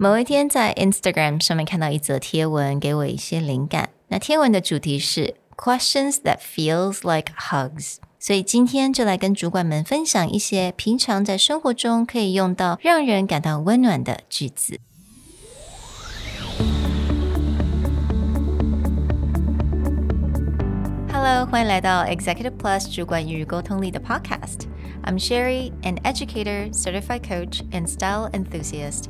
某一天在 Instagram 上面看到一则贴文，给我一些灵感。那贴文的主题是 Questions that feels like hugs，所以今天就来跟主管们分享一些平常在生活中可以用到、让人感到温暖的句子。Hello，欢迎来到 Executive Plus 主管与沟通力的 Podcast。I'm Sherry, an educator, certified coach, and style enthusiast.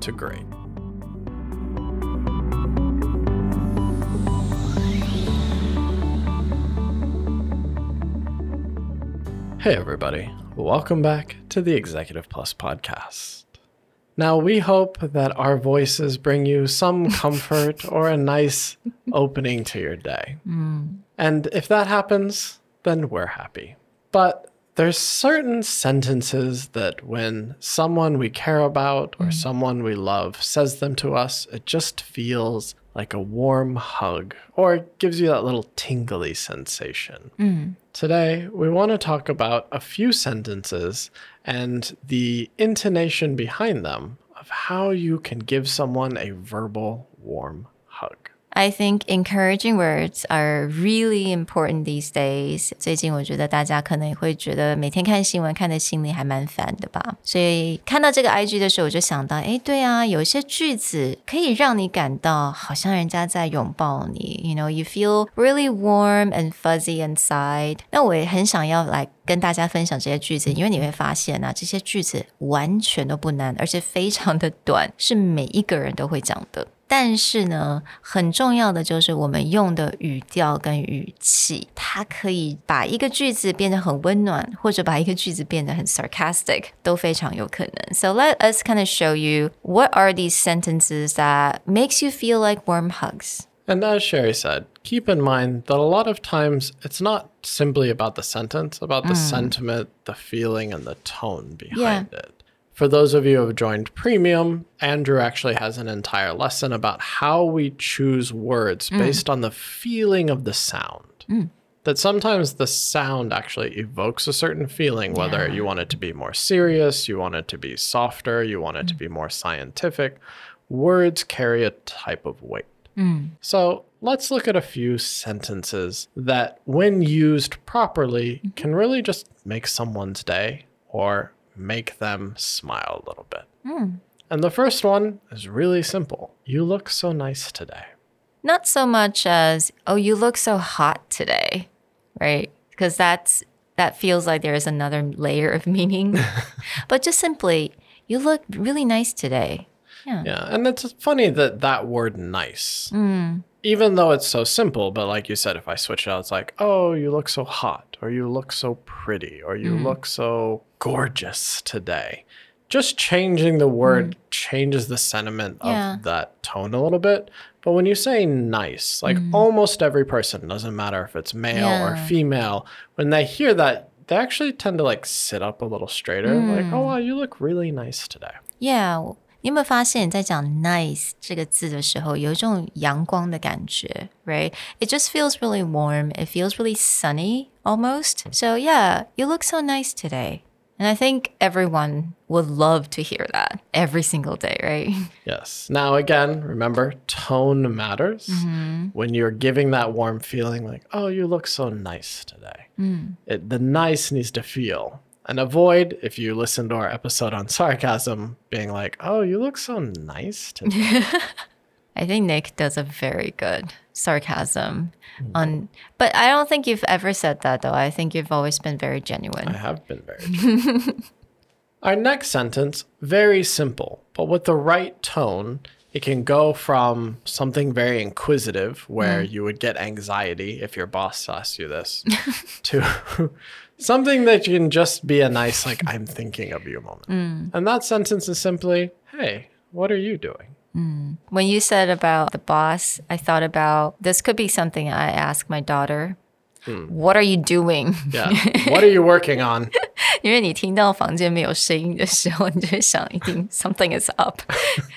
to great. Hey, everybody. Welcome back to the Executive Plus podcast. Now, we hope that our voices bring you some comfort or a nice opening to your day. Mm. And if that happens, then we're happy. But there's certain sentences that when someone we care about or mm. someone we love says them to us, it just feels like a warm hug or gives you that little tingly sensation. Mm. Today, we want to talk about a few sentences and the intonation behind them of how you can give someone a verbal warm hug. I think encouraging words are really important these days. 最近我觉得大家可能也会觉得每天看新闻看的心里还蛮烦的吧。所以看到这个 IG 的时候，我就想到，哎，对啊，有一些句子可以让你感到好像人家在拥抱你。You know, you feel really warm and fuzzy inside. 那我也很想要来跟大家分享这些句子，因为你会发现啊，这些句子完全都不难，而且非常的短，是每一个人都会讲的。 但是呢，很重要的就是我们用的语调跟语气，它可以把一个句子变得很温暖，或者把一个句子变得很 sarcastic，都非常有可能。So let us kind of show you what are these sentences that makes you feel like warm hugs. And as Sherry said, keep in mind that a lot of times it's not simply about the sentence, about the mm. sentiment, the feeling, and the tone behind yeah. it. For those of you who have joined Premium, Andrew actually has an entire lesson about how we choose words mm. based on the feeling of the sound. Mm. That sometimes the sound actually evokes a certain feeling, whether yeah. you want it to be more serious, you want it to be softer, you want it mm. to be more scientific. Words carry a type of weight. Mm. So let's look at a few sentences that, when used properly, mm-hmm. can really just make someone's day or make them smile a little bit. Mm. And the first one is really simple. You look so nice today. Not so much as, oh, you look so hot today, right? Because that's that feels like there is another layer of meaning. but just simply, you look really nice today. Yeah. Yeah. And it's funny that that word nice, mm. even though it's so simple, but like you said, if I switch it out, it's like, oh, you look so hot, or you look so pretty, or you mm. look so gorgeous today. Just changing the word mm. changes the sentiment of yeah. that tone a little bit. But when you say nice, like mm. almost every person, doesn't matter if it's male yeah. or female, when they hear that, they actually tend to like sit up a little straighter. Mm. Like, oh, wow, you look really nice today. Yeah. 你有没有发现，在讲 nice 这个字的时候，有一种阳光的感觉，right? It just feels really warm. It feels really sunny almost. So yeah, you look so nice today. And I think everyone would love to hear that every single day, right? Yes. Now, again, remember tone matters. Mm-hmm. When you're giving that warm feeling, like, oh, you look so nice today, mm. it, the nice needs to feel. And avoid, if you listen to our episode on sarcasm, being like, oh, you look so nice today. I think Nick does a very good sarcasm mm-hmm. on but I don't think you've ever said that though. I think you've always been very genuine. I have been very Our next sentence, very simple, but with the right tone, it can go from something very inquisitive where mm. you would get anxiety if your boss asks you this to something that you can just be a nice like I'm thinking of you moment. Mm. And that sentence is simply, "Hey, what are you doing?" When you said about the boss, I thought about this could be something I ask my daughter. What are you doing? Yeah. what are you working on? 因为你听到房间没有声音的时候，你就会想一定 something is up.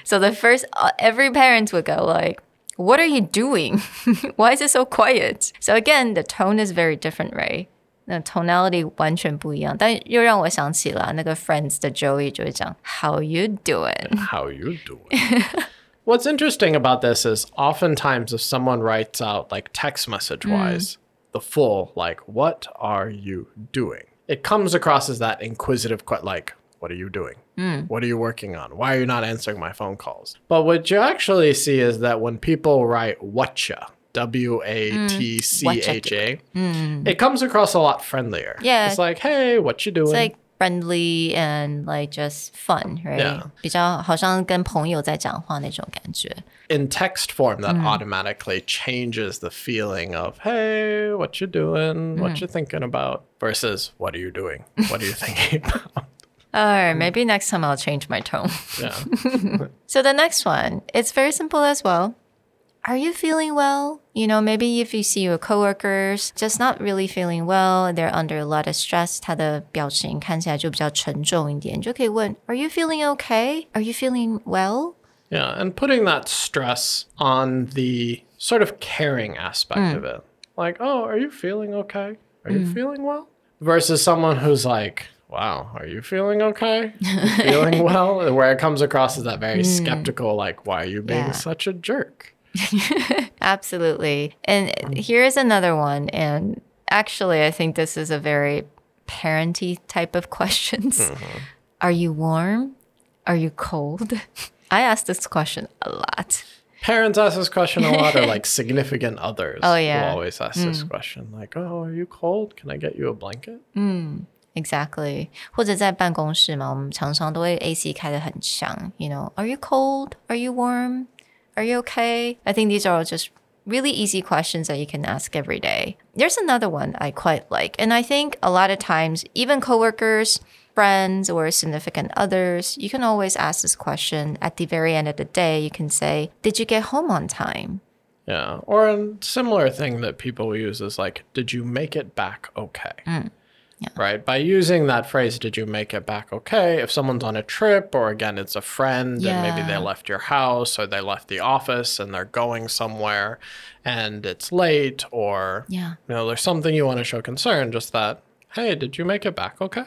so the first, uh, every parent would go like, "What are you doing? Why is it so quiet?" So again, the tone is very different, right? 那 tonality 完全不一样，但又让我想起了那个 Friends 的 Joey 就会讲 "How you doing?" How you doing? What's interesting about this is oftentimes if someone writes out like text message wise, mm. the full like what are you doing? It comes across as that inquisitive like what are you doing? Mm. What are you working on? Why are you not answering my phone calls? But what you actually see is that when people write whatcha, W A T C H A, mm. it comes across a lot friendlier. Yeah. It's like, hey, what you doing? It's like friendly and like just fun, right? Yeah. 比较好像跟朋友在讲话那种感觉。 in text form that automatically changes the feeling of hey what you doing what you thinking about versus what are you doing what are you thinking about All right, maybe next time I'll change my tone. yeah So the next one, it's very simple as well. Are you feeling well? You know, maybe if you see your coworkers just not really feeling well, they're under a lot of stress, 他的表情看起来就比较沉重一点，你就可以问 Are you feeling okay? Are you feeling well? yeah and putting that stress on the sort of caring aspect of it like oh are you feeling okay are you feeling well versus someone who's like wow are you feeling okay You feeling well where it comes across as that very skeptical like why are you being Yeah. such a jerk Absolutely. And here's another one. And actually, I think this is a very parenty type of questions. Are you warm? Are you cold? I ask this question a lot. Parents ask this question a lot, or like significant others. Oh, yeah. will always ask this question, like, "Oh, are you cold? Can I get you a blanket?" Exactly. 或者在办公室嘛，我们常常都会 AC 开得很强。You know, are you cold? Are you warm? Are you okay? I think these are all just really easy questions that you can ask every day. There's another one I quite like, and I think a lot of times, even coworkers, friends, or significant others, you can always ask this question at the very end of the day. You can say, "Did you get home on time?" Yeah. Or a similar thing that people use is like, "Did you make it back okay?" Mm. Right. By using that phrase, "Did you make it back okay?" If someone's on a trip, or again, it's a friend, and maybe they left your house or they left the office and they're going somewhere, and it's late, or Yeah. you know, there's something you want to show concern. Just that, "Hey, did you make it back okay?"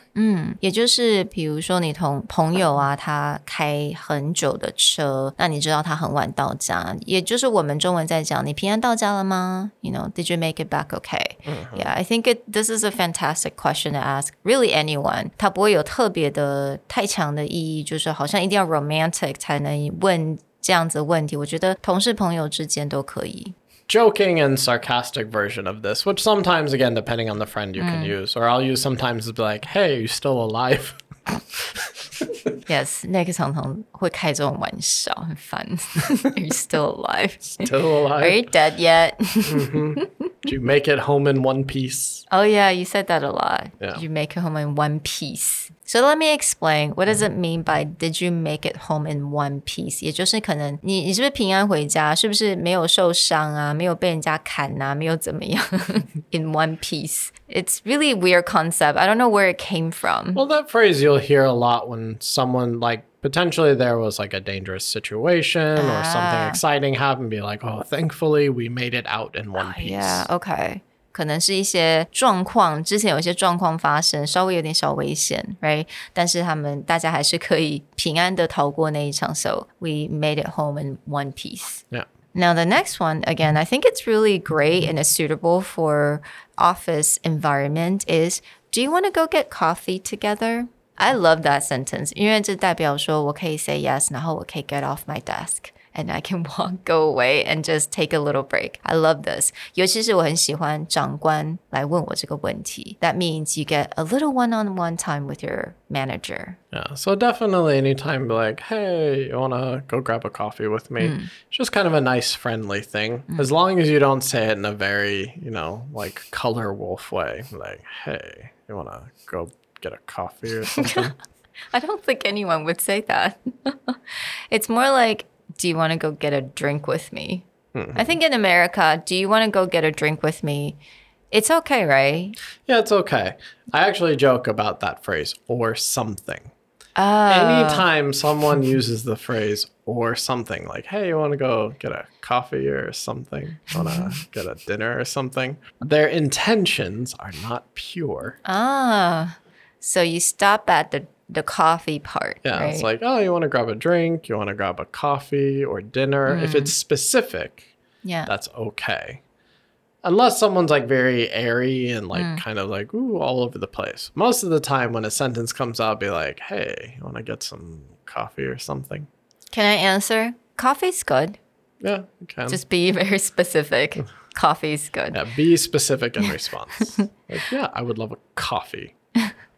也就是比如说你同朋友啊，他开很久的车，那你知道他很晚到家，也就是我们中文在讲你平安到家了吗？You know, did you make it back okay? Yeah, I think it this is a fantastic question to ask really anyone. 它不会有特别的太强的意义，就是好像一定要 romantic 才能问这样子的问题。我觉得同事朋友之间都可以。 joking and sarcastic version of this, which sometimes, again, depending on the friend, you can use, or I'll use sometimes to be like, "Hey, you still alive?" Yes，那个常常会开这种玩笑，很烦。Are you still alive? Still Are alive? you dead yet? Did you make it home in one piece? Oh yeah, you said that a lot. Yeah. Did you make it home in one piece? So let me explain. What does it mean by did you make it home in one piece? 也就是可能你你是不是平安回家？是不是没有受伤啊？没有被人家砍啊？没有怎么样？In one piece. It's really a weird concept. I don't know where it came from. Well, that phrase you'll hear a lot when someone like potentially there was like a dangerous situation or something Ah. exciting happened. Be like, "Oh, thankfully we made it out in one piece." Yeah, okay. 可能是一些状况，之前有一些状况发生，稍微有点小危险，right？但是他们大家还是可以平安的逃过那一场，so we made it home in one piece. Yeah. Now, the next one, again, I think it's really great and it's suitable for office environment is do you want to go get coffee together? I love that sentence. 因为这代表说我可以 say yes, 然后我可以 get off my desk. And I can walk, go away, and just take a little break. I love this. 尤其是我很喜欢长官来问我这个问题. That means you get a little one-on-one time with your manager. Yeah. So definitely anytime be like, "Hey, you want to go grab a coffee with me?" It's just kind of a nice friendly thing. As long as you don't say it in a very, you know, like color wolf way. Like, "Hey, you want to go get a coffee or something?" I don't think anyone would say that. it's more like, do you want to go get a drink with me? Mm-hmm. I think in America, do you want to go get a drink with me? It's okay, right? Yeah, it's okay. I actually joke about that phrase or something. Uh, Anytime someone uses the phrase or something, like, hey, you want to go get a coffee or something, want to get a dinner or something, their intentions are not pure. Ah, so you stop at the the coffee part. Yeah, right? it's like, oh, you want to grab a drink, you want to grab a coffee or dinner. Mm. If it's specific, yeah, that's okay. Unless someone's like very airy and like mm. kind of like ooh all over the place. Most of the time, when a sentence comes out, be like, "Hey, you want to get some coffee or something?" Can I answer? Coffee's good. Yeah, you can. Just be very specific. Coffee's good. Yeah, be specific in response. like, yeah, I would love a coffee.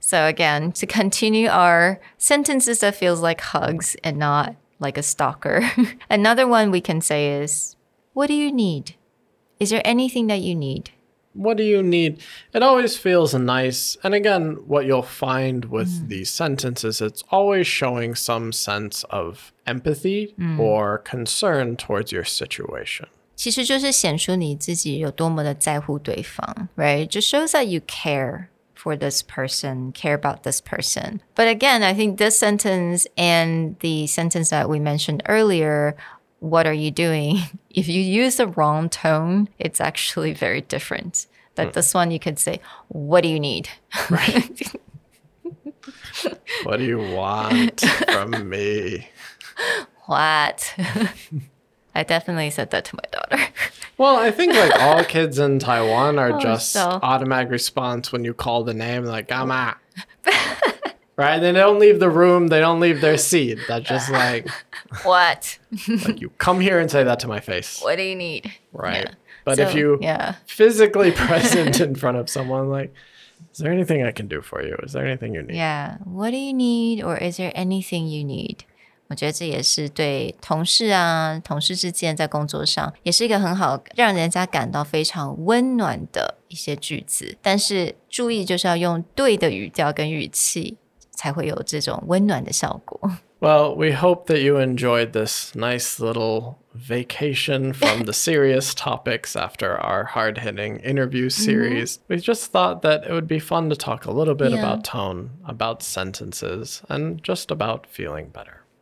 So again, to continue our sentences that feels like hugs and not like a stalker. Another one we can say is, "What do you need?" Is there anything that you need? What do you need? It always feels nice. And again, what you'll find with mm. these sentences, it's always showing some sense of empathy mm. or concern towards your situation. 其实就是显出你自己有多么的在乎对方，right? Just shows that you care for this person, care about this person. But again, I think this sentence and the sentence that we mentioned earlier what are you doing? If you use the wrong tone, it's actually very different. That mm. this one you could say, what do you need? Right. what do you want from me? What? I definitely said that to. Well, I think like all kids in Taiwan are oh, just so. automatic response when you call the name, like "gama." right? They don't leave the room. They don't leave their seat. That's just like what? like you come here and say that to my face. What do you need? Right. Yeah. But so, if you yeah. physically present in front of someone, like, is there anything I can do for you? Is there anything you need? Yeah. What do you need? Or is there anything you need? 我觉得这也是对同事啊、同事之间在工作上，也是一个很好让人家感到非常温暖的一些句子。但是注意，就是要用对的语调跟语气。才会有这种温暖的效果。Well, we hope that you enjoyed this nice little vacation from the serious topics after our hard hitting interview mm-hmm. series. Mm-hmm. We just thought that it would be fun to talk a little bit yeah. about tone, about sentences, and just about feeling better.